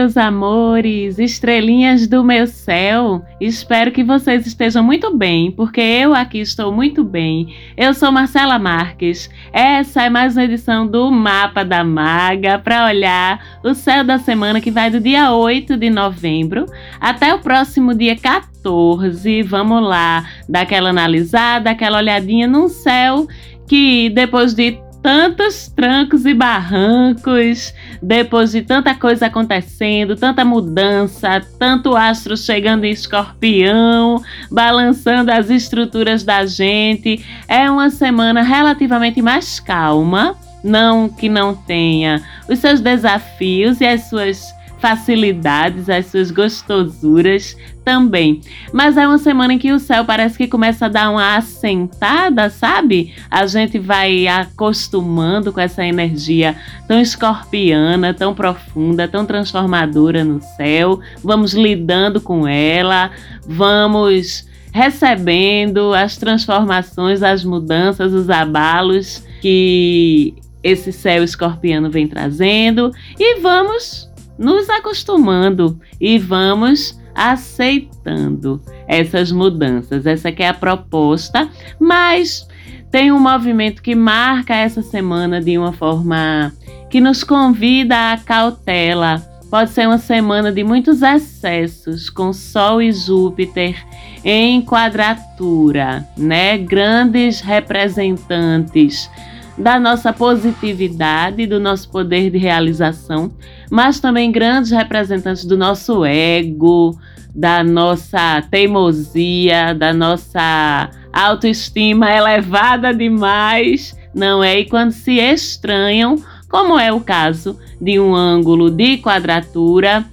Meus amores, estrelinhas do meu céu. Espero que vocês estejam muito bem, porque eu aqui estou muito bem. Eu sou Marcela Marques. Essa é mais uma edição do Mapa da Maga para olhar o céu da semana que vai do dia 8 de novembro até o próximo dia 14. Vamos lá, dar aquela analisada, aquela olhadinha no céu que depois de tantos trancos e barrancos, depois de tanta coisa acontecendo, tanta mudança, tanto astro chegando em escorpião, balançando as estruturas da gente. É uma semana relativamente mais calma, não que não tenha os seus desafios e as suas facilidades, as suas gostosuras também. Mas é uma semana em que o céu parece que começa a dar uma assentada, sabe? A gente vai acostumando com essa energia tão escorpiana, tão profunda, tão transformadora no céu. Vamos lidando com ela, vamos recebendo as transformações, as mudanças, os abalos que esse céu escorpiano vem trazendo e vamos nos acostumando e vamos aceitando essas mudanças. Essa é a proposta, mas tem um movimento que marca essa semana de uma forma que nos convida à cautela. Pode ser uma semana de muitos excessos, com Sol e Júpiter em quadratura, né? Grandes representantes da nossa positividade, do nosso poder de realização, mas também grandes representantes do nosso ego, da nossa teimosia, da nossa autoestima elevada demais, não é? E quando se estranham, como é o caso de um ângulo de quadratura,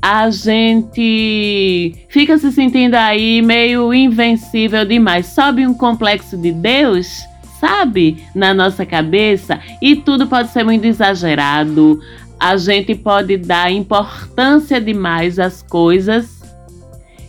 a gente fica se sentindo aí meio invencível demais. Sobe um complexo de Deus sabe, na nossa cabeça e tudo pode ser muito exagerado. A gente pode dar importância demais às coisas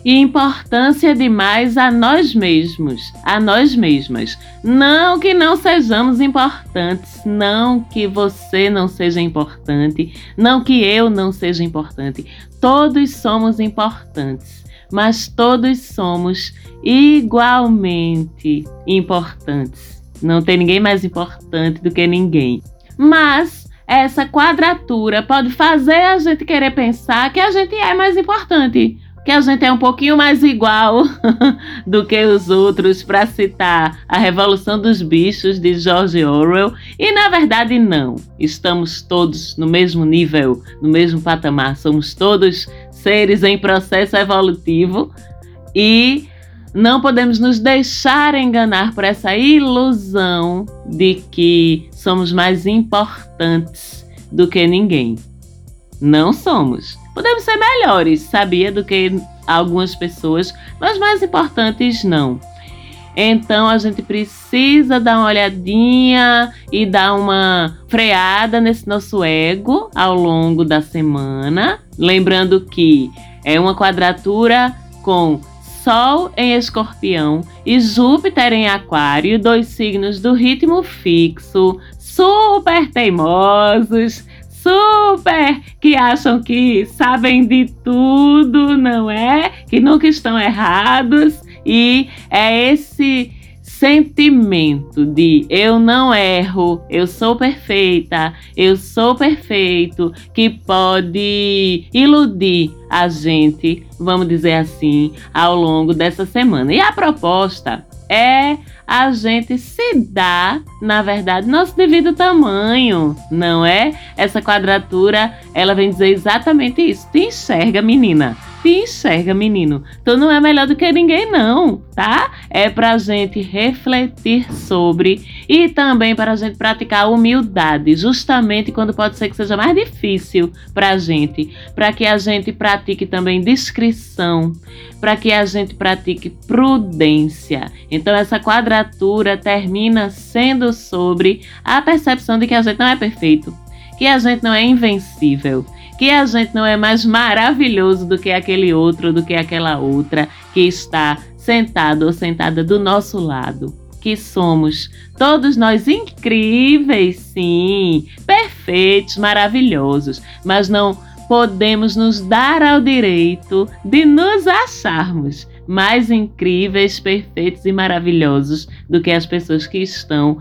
e importância demais a nós mesmos, a nós mesmas. Não que não sejamos importantes, não que você não seja importante, não que eu não seja importante. Todos somos importantes, mas todos somos igualmente importantes. Não tem ninguém mais importante do que ninguém. Mas essa quadratura pode fazer a gente querer pensar que a gente é mais importante, que a gente é um pouquinho mais igual do que os outros, para citar a Revolução dos Bichos de George Orwell. E na verdade, não. Estamos todos no mesmo nível, no mesmo patamar. Somos todos seres em processo evolutivo e não podemos nos deixar enganar por essa ilusão de que somos mais importantes do que ninguém. Não somos. Podemos ser melhores, sabia, do que algumas pessoas, mas mais importantes não. Então a gente precisa dar uma olhadinha e dar uma freada nesse nosso ego ao longo da semana. Lembrando que é uma quadratura com Sol em Escorpião e Júpiter em Aquário, dois signos do ritmo fixo, super teimosos, super que acham que sabem de tudo, não é? Que nunca estão errados. E é esse sentimento de eu não erro, eu sou perfeita, eu sou perfeito, que pode iludir a gente, vamos dizer assim, ao longo dessa semana. E a proposta é a gente se dar, na verdade, nosso devido tamanho, não é? Essa quadratura, ela vem dizer exatamente isso. Te enxerga, menina te enxerga, menino. Tu não é melhor do que ninguém, não, tá? É pra gente refletir sobre e também para a gente praticar humildade, justamente quando pode ser que seja mais difícil pra gente, para que a gente pratique também discrição, para que a gente pratique prudência. Então essa quadratura termina sendo sobre a percepção de que a gente não é perfeito, que a gente não é invencível que a gente não é mais maravilhoso do que aquele outro, do que aquela outra que está sentado ou sentada do nosso lado. Que somos todos nós incríveis, sim, perfeitos, maravilhosos, mas não podemos nos dar ao direito de nos acharmos mais incríveis, perfeitos e maravilhosos do que as pessoas que estão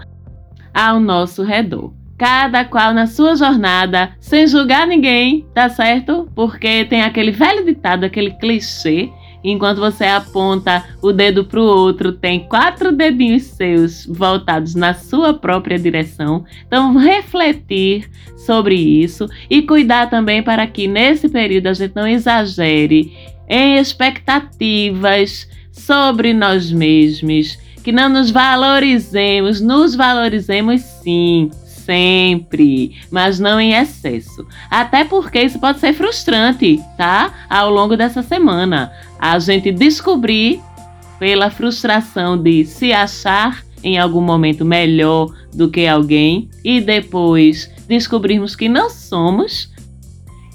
ao nosso redor. Cada qual na sua jornada, sem julgar ninguém, tá certo? Porque tem aquele velho ditado, aquele clichê enquanto você aponta o dedo para o outro, tem quatro dedinhos seus voltados na sua própria direção. Então, refletir sobre isso e cuidar também para que nesse período a gente não exagere em expectativas sobre nós mesmos, que não nos valorizemos, nos valorizemos sim, sempre, mas não em excesso. Até porque isso pode ser frustrante, tá? Ao longo dessa semana, a gente descobrir pela frustração de se achar em algum momento melhor do que alguém e depois descobrirmos que não somos.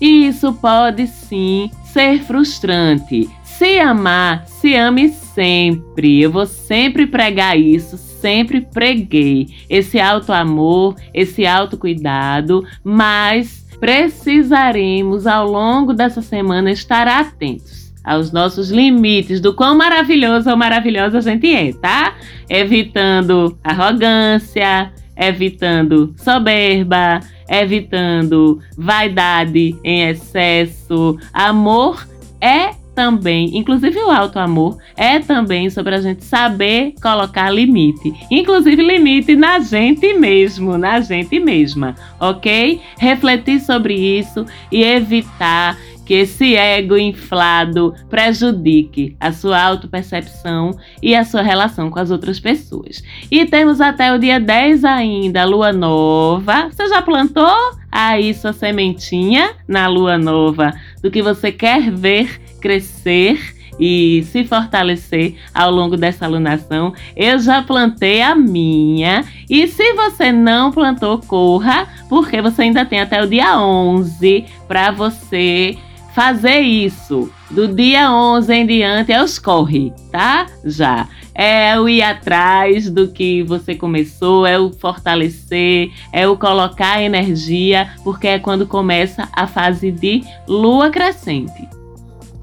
E isso pode sim ser frustrante. Se amar, se ame sempre. Eu vou sempre pregar isso, sempre preguei esse alto amor, esse autocuidado, mas precisaremos ao longo dessa semana estar atentos aos nossos limites do quão maravilhoso ou maravilhosa a gente é, tá? Evitando arrogância, evitando soberba, evitando vaidade em excesso. Amor é também, inclusive o alto amor, é também sobre a gente saber colocar limite. Inclusive limite na gente mesmo, na gente mesma, ok? Refletir sobre isso e evitar que esse ego inflado prejudique a sua autopercepção e a sua relação com as outras pessoas. E temos até o dia 10 ainda, lua nova. Você já plantou aí sua sementinha na lua nova do que você quer ver crescer e se fortalecer ao longo dessa alunação. Eu já plantei a minha. E se você não plantou, corra, porque você ainda tem até o dia 11 para você fazer isso. Do dia 11 em diante é os corre, tá? Já. É o ir atrás do que você começou, é o fortalecer, é o colocar energia, porque é quando começa a fase de lua crescente.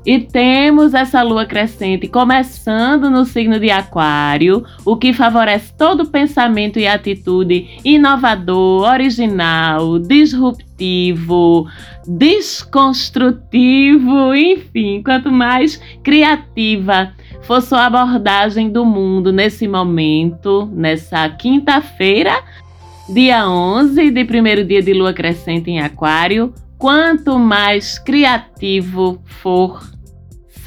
E temos essa lua crescente começando no signo de Aquário, o que favorece todo pensamento e atitude inovador, original, disruptivo, desconstrutivo, enfim, quanto mais criativa for sua abordagem do mundo nesse momento, nessa quinta-feira, dia 11 de primeiro dia de lua crescente em Aquário, Quanto mais criativo for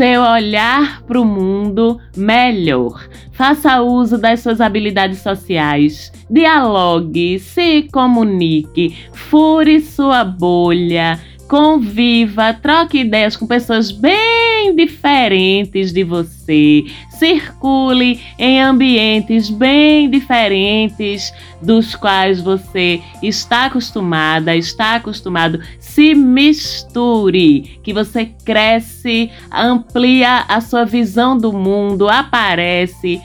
seu olhar para o mundo, melhor. Faça uso das suas habilidades sociais. Dialogue, se comunique, fure sua bolha conviva, troque ideias com pessoas bem diferentes de você, circule em ambientes bem diferentes dos quais você está acostumada, está acostumado, se misture, que você cresce, amplia a sua visão do mundo, aparece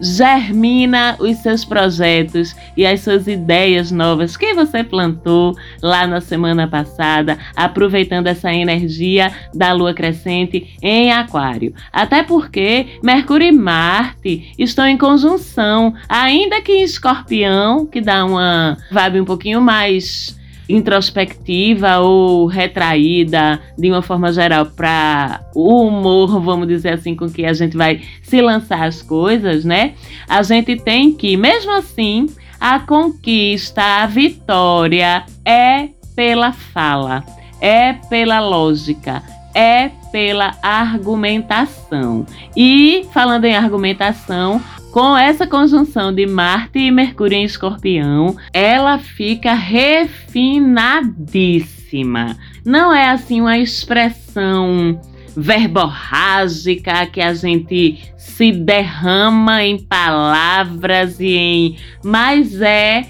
germina os seus projetos e as suas ideias novas que você plantou lá na semana passada, aproveitando essa energia da lua crescente em Aquário. Até porque Mercúrio e Marte estão em conjunção, ainda que em Escorpião, que dá uma vibe um pouquinho mais introspectiva ou retraída de uma forma geral para o humor, vamos dizer assim, com que a gente vai se lançar as coisas, né? A gente tem que, mesmo assim, a conquista, a vitória é pela fala, é pela lógica, é pela argumentação. E falando em argumentação, com essa conjunção de Marte e Mercúrio em Escorpião, ela fica refinadíssima. Não é assim uma expressão verborrágica que a gente se derrama em palavras e em, mas é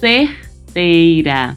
certeira,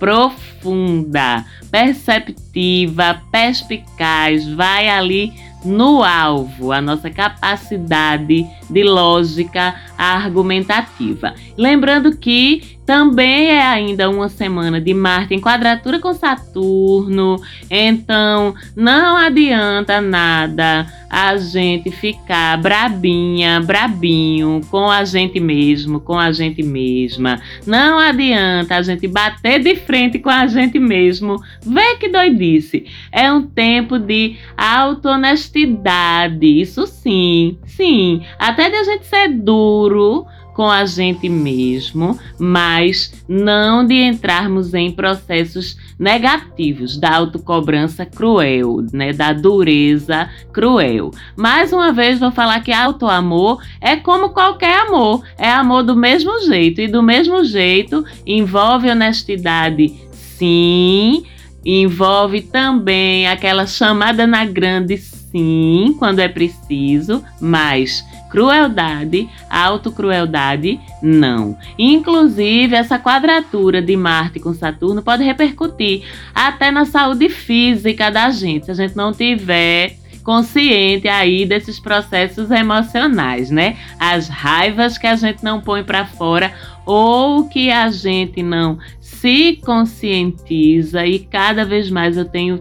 profunda, perceptiva, perspicaz, vai ali no alvo, a nossa capacidade de lógica argumentativa. Lembrando que Também é ainda uma semana de Marte em quadratura com Saturno, então não adianta nada a gente ficar brabinha, brabinho com a gente mesmo, com a gente mesma. Não adianta a gente bater de frente com a gente mesmo. Vê que doidice. É um tempo de auto-honestidade. Isso sim, sim. Até de a gente ser duro com a gente mesmo, mas não de entrarmos em processos negativos da autocobrança cruel, né, da dureza cruel. Mais uma vez vou falar que autoamor é como qualquer amor, é amor do mesmo jeito e do mesmo jeito envolve honestidade, sim, envolve também aquela chamada na grande sim, quando é preciso, mas Crueldade, autocrueldade, não. Inclusive, essa quadratura de Marte com Saturno pode repercutir até na saúde física da gente, se a gente não tiver consciente aí desses processos emocionais, né? As raivas que a gente não põe para fora ou que a gente não se conscientiza e cada vez mais eu tenho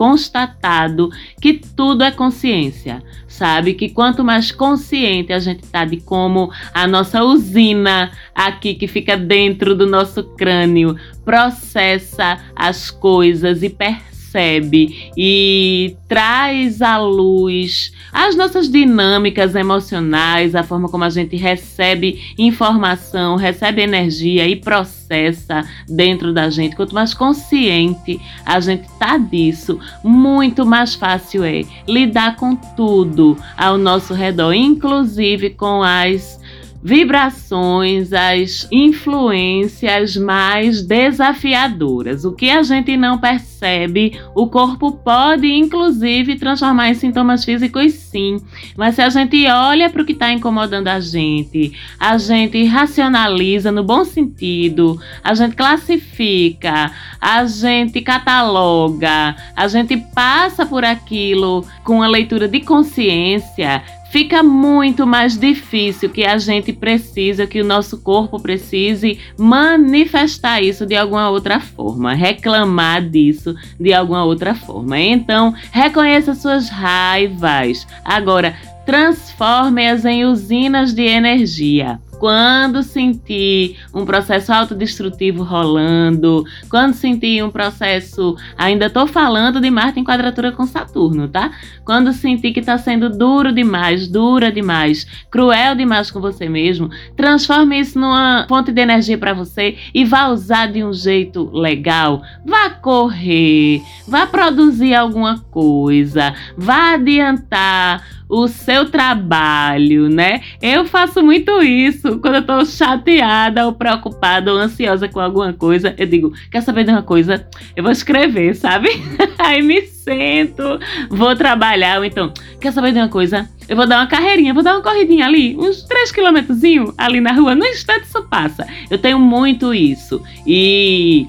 constatado que tudo é consciência, sabe? Que quanto mais consciente a gente tá de como a nossa usina aqui que fica dentro do nosso crânio processa as coisas e percebe percebe e traz à luz as nossas dinâmicas emocionais, a forma como a gente recebe informação, recebe energia e processa dentro da gente. Quanto mais consciente a gente tá disso, muito mais fácil é lidar com tudo ao nosso redor, inclusive com as vibrações, as influências mais desafiadoras. O que a gente não percebe, o corpo pode inclusive transformar em sintomas físicos, sim. Mas se a gente olha para o que está incomodando a gente, a gente racionaliza no bom sentido, a gente classifica, a gente cataloga, a gente passa por aquilo com uma leitura de consciência fica muito mais difícil que a gente precisa, que o nosso corpo precise manifestar isso de alguma outra forma, reclamar disso de alguma outra forma. Então, reconheça suas raivas. Agora, transforme-as em usinas de energia quando sentir um processo autodestrutivo rolando, quando sentir um processo. Ainda estou falando de Marte em quadratura com Saturno, tá? Quando sentir que está sendo duro demais, dura demais, cruel demais com você mesmo, transforme isso numa fonte de energia para você e vá usar de um jeito legal. Vá correr, vá produzir alguma coisa, vá adiantar o seu trabalho, né? Eu faço muito isso quando eu tô chateada ou preocupada ou ansiosa com alguma coisa. Eu digo, quer saber de uma coisa? Eu vou escrever, sabe? Aí me sento, vou trabalhar. Ou então, quer saber de uma coisa? Eu vou dar uma carreirinha, vou dar uma corridinha ali, uns 3 quilômetros ali na rua. No instante isso passa. Eu tenho muito isso. E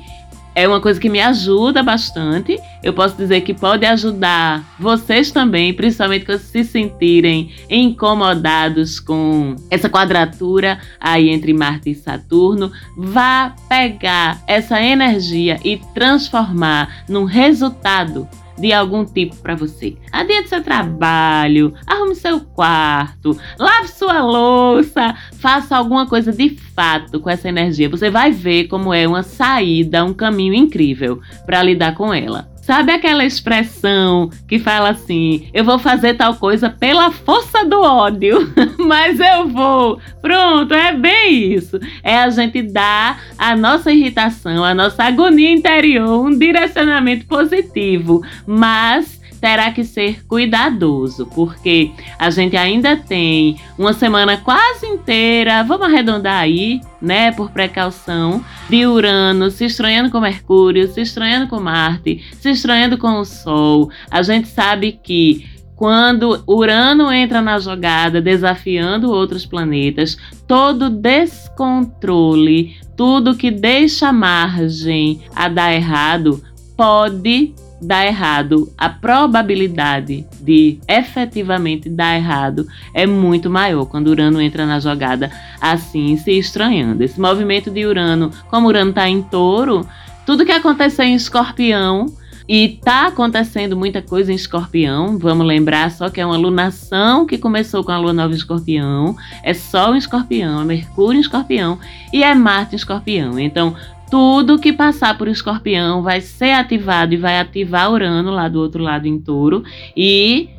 é uma coisa que me ajuda bastante. Eu posso dizer que pode ajudar vocês também, principalmente quando se sentirem incomodados com essa quadratura aí entre Marte e Saturno. Vá pegar essa energia e transformar num resultado de algum tipo para você. Adiante seu trabalho, arrume seu quarto, lave sua louça, faça alguma coisa de fato com essa energia. Você vai ver como é uma saída, um caminho incrível para lidar com ela. Sabe aquela expressão que fala assim: eu vou fazer tal coisa pela força do ódio, mas eu vou. Pronto, é bem isso. É a gente dar a nossa irritação, a nossa agonia interior um direcionamento positivo, mas terá que ser cuidadoso, porque a gente ainda tem uma semana quase inteira, vamos arredondar aí, né, por precaução, de Urano se estranhando com Mercúrio, se estranhando com Marte, se estranhando com o Sol. A gente sabe que quando Urano entra na jogada, desafiando outros planetas, todo descontrole, tudo que deixa margem a dar errado, pode dar errado, a probabilidade de efetivamente dar errado é muito maior quando Urano entra na jogada assim, se estranhando. Esse movimento de Urano, como Urano está em touro, tudo que aconteceu em escorpião e tá acontecendo muita coisa em escorpião. Vamos lembrar só que é uma lunação que começou com a lua nova em escorpião. É Sol em escorpião, é Mercúrio em escorpião e é Marte em escorpião. Então, tudo que passar por escorpião vai ser ativado e vai ativar Urano lá do outro lado em touro. E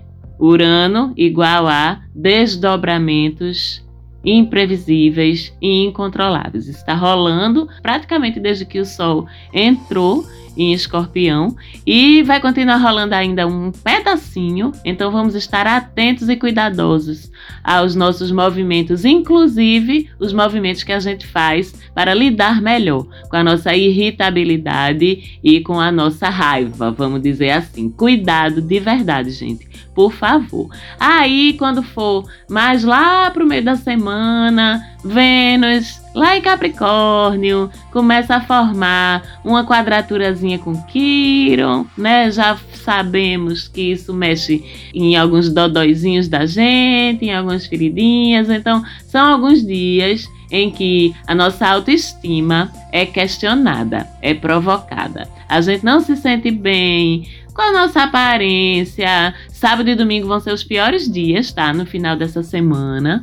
Urano igual a desdobramentos imprevisíveis e incontroláveis. Está rolando praticamente desde que o Sol entrou em escorpião e vai continuar rolando ainda um pedacinho, então vamos estar atentos e cuidadosos aos nossos movimentos, inclusive os movimentos que a gente faz para lidar melhor com a nossa irritabilidade e com a nossa raiva, vamos dizer assim. Cuidado de verdade, gente, por favor. Aí, quando for mais lá pro meio da semana, Vênus lá em Capricórnio começa a formar uma quadraturazinha com Quiron, né? Já sabemos que isso mexe em alguns dodóizinhos da gente, em algumas feridinhas. Então, são alguns dias em que a nossa autoestima é questionada, é provocada. A gente não se sente bem com a nossa aparência. Sábado e domingo vão ser os piores dias, tá? No final dessa semana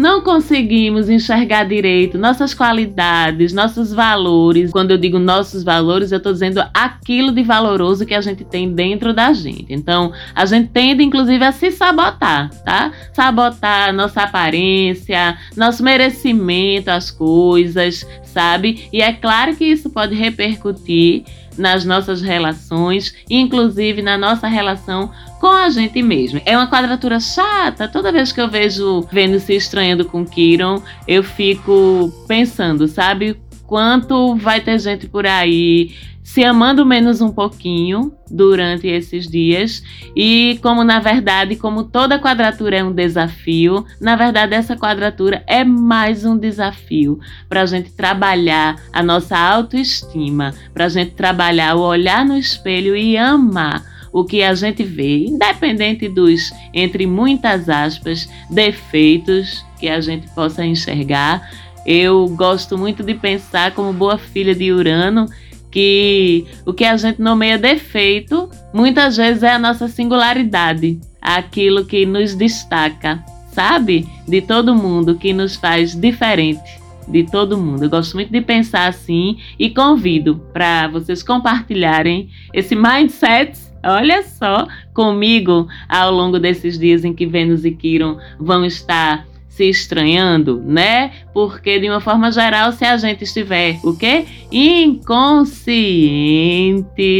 não conseguimos enxergar direito nossas qualidades, nossos valores. Quando eu digo nossos valores, eu estou dizendo aquilo de valoroso que a gente tem dentro da gente. Então, a gente tende, inclusive, a se sabotar, tá? Sabotar nossa aparência, nosso merecimento às coisas, sabe? E é claro que isso pode repercutir nas nossas relações, inclusive na nossa relação com a gente mesmo. É uma quadratura chata. Toda vez que eu vejo Vênus se estranhando com Kiron, eu fico pensando, sabe? Quanto vai ter gente por aí se amando menos um pouquinho durante esses dias e como na verdade, como toda quadratura é um desafio, na verdade essa quadratura é mais um desafio para a gente trabalhar a nossa autoestima, para a gente trabalhar o olhar no espelho e amar o que a gente vê, independente dos, entre muitas aspas, defeitos que a gente possa enxergar. Eu gosto muito de pensar, como boa filha de Urano, que o que a gente nomeia defeito muitas vezes é a nossa singularidade, aquilo que nos destaca, sabe? De todo mundo, que nos faz diferente de todo mundo. Eu gosto muito de pensar assim e convido para vocês compartilharem esse mindset Olha só, comigo ao longo desses dias em que Vênus e Quiron vão estar se estranhando, né? Porque de uma forma geral, se a gente estiver o quê? Inconsciente,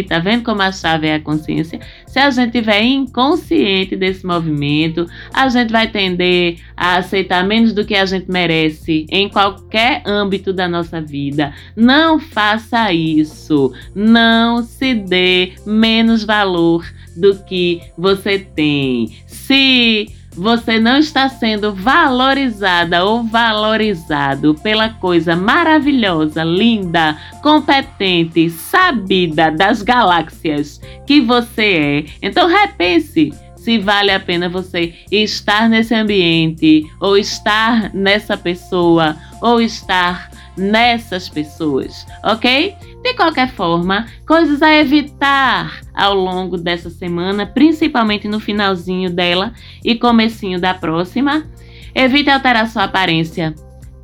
tá vendo como a chave é a consciência? Se a gente estiver inconsciente desse movimento, a gente vai tender a aceitar menos do que a gente merece em qualquer âmbito da nossa vida. Não faça isso. Não se dê menos valor do que você tem. Se você não está sendo valorizada ou valorizado pela coisa maravilhosa, linda, competente, sabida das galáxias que você é. Então repense se vale a pena você estar nesse ambiente, ou estar nessa pessoa, ou estar nessas pessoas, ok? De qualquer forma, coisas a evitar ao longo dessa semana, principalmente no finalzinho dela e comecinho da próxima. Evite alterar sua aparência.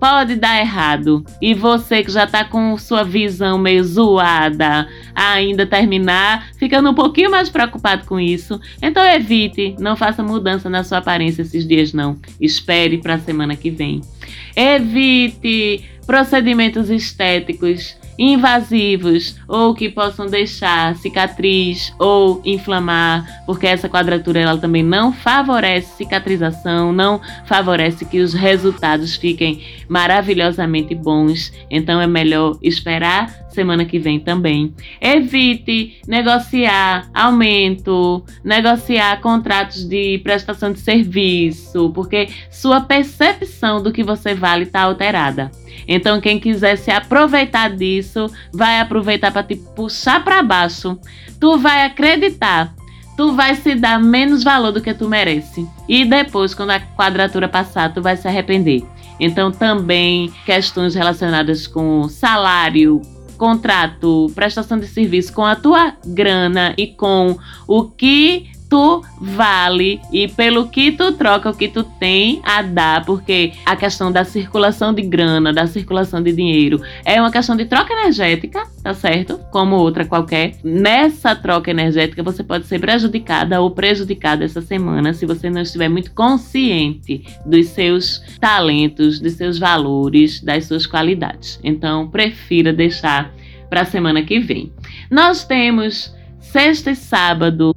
Pode dar errado. E você que já está com sua visão meio zoada, ainda terminar, ficando um pouquinho mais preocupado com isso, então evite, não faça mudança na sua aparência esses dias não. Espere para a semana que vem. Evite procedimentos estéticos invasivos ou que possam deixar cicatriz ou inflamar, porque essa quadratura ela também não favorece cicatrização, não favorece que os resultados fiquem maravilhosamente bons. Então é melhor esperar semana que vem também. Evite negociar aumento, negociar contratos de prestação de serviço, porque sua percepção do que você vale está alterada. Então, quem quiser se aproveitar disso, isso vai aproveitar para te puxar para baixo. Tu vai acreditar tu vai se dar menos valor do que tu merece. E depois, quando a quadratura passar, tu vai se arrepender. Então, também questões relacionadas com salário, contrato, prestação de serviço com a tua grana e com o que tu vale e pelo que tu troca o que tu tem a dar, porque a questão da circulação de grana, da circulação de dinheiro, é uma questão de troca energética, tá certo? Como outra qualquer. Nessa troca energética, você pode ser prejudicada ou prejudicada essa semana se você não estiver muito consciente dos seus talentos, dos seus valores, das suas qualidades. Então, prefira deixar para a semana que vem. Nós temos sexta e sábado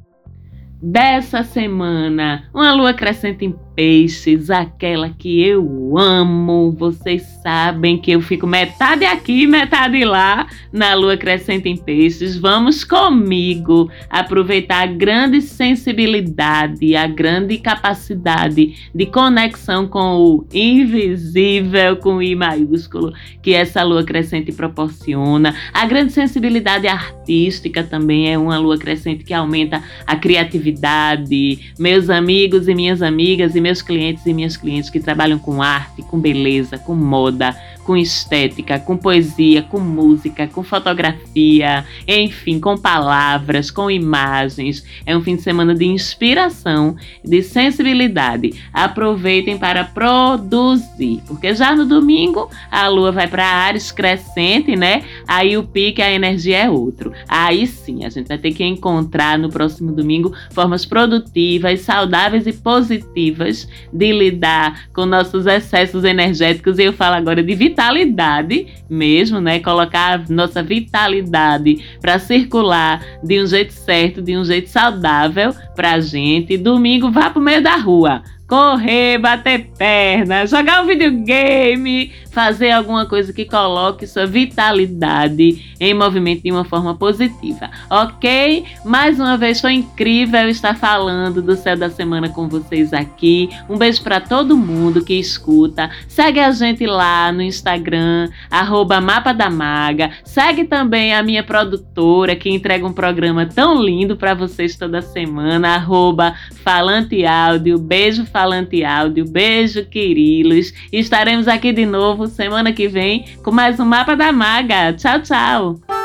dessa semana, uma lua crescente em peixes, aquela que eu amo. Vocês sabem que eu fico metade aqui, metade lá na lua crescente em peixes. Vamos comigo aproveitar a grande sensibilidade, a grande capacidade de conexão com o invisível, com o I maiúsculo, que essa lua crescente proporciona. A grande sensibilidade artística também é uma lua crescente que aumenta a criatividade. Meus amigos e minhas amigas e meus meus clientes e minhas clientes que trabalham com arte, com beleza, com moda, com estética, com poesia, com música, com fotografia, enfim, com palavras, com imagens. É um fim de semana de inspiração, de sensibilidade. Aproveitem para produzir, porque já no domingo a lua vai para Ares crescente, né? Aí o pique, a energia é outro. Aí sim, a gente vai ter que encontrar no próximo domingo formas produtivas, saudáveis e positivas de lidar com nossos excessos energéticos. E eu falo agora de vitamina vitalidade mesmo, né? Colocar a nossa vitalidade para circular de um jeito certo, de um jeito saudável pra gente. Domingo vá pro meio da rua correr, bater perna, jogar um videogame, fazer alguma coisa que coloque sua vitalidade em movimento de uma forma positiva, ok? Mais uma vez foi incrível estar falando do céu da semana com vocês aqui. Um beijo para todo mundo que escuta. Segue a gente lá no Instagram, arroba Mapa da Maga. Segue também a minha produtora que entrega um programa tão lindo para vocês toda semana, arroba Falante Áudio. Beijo, Áudio. Beijo, Quirilos. Estaremos aqui de novo semana que vem com mais um Mapa da Maga. Tchau, tchau.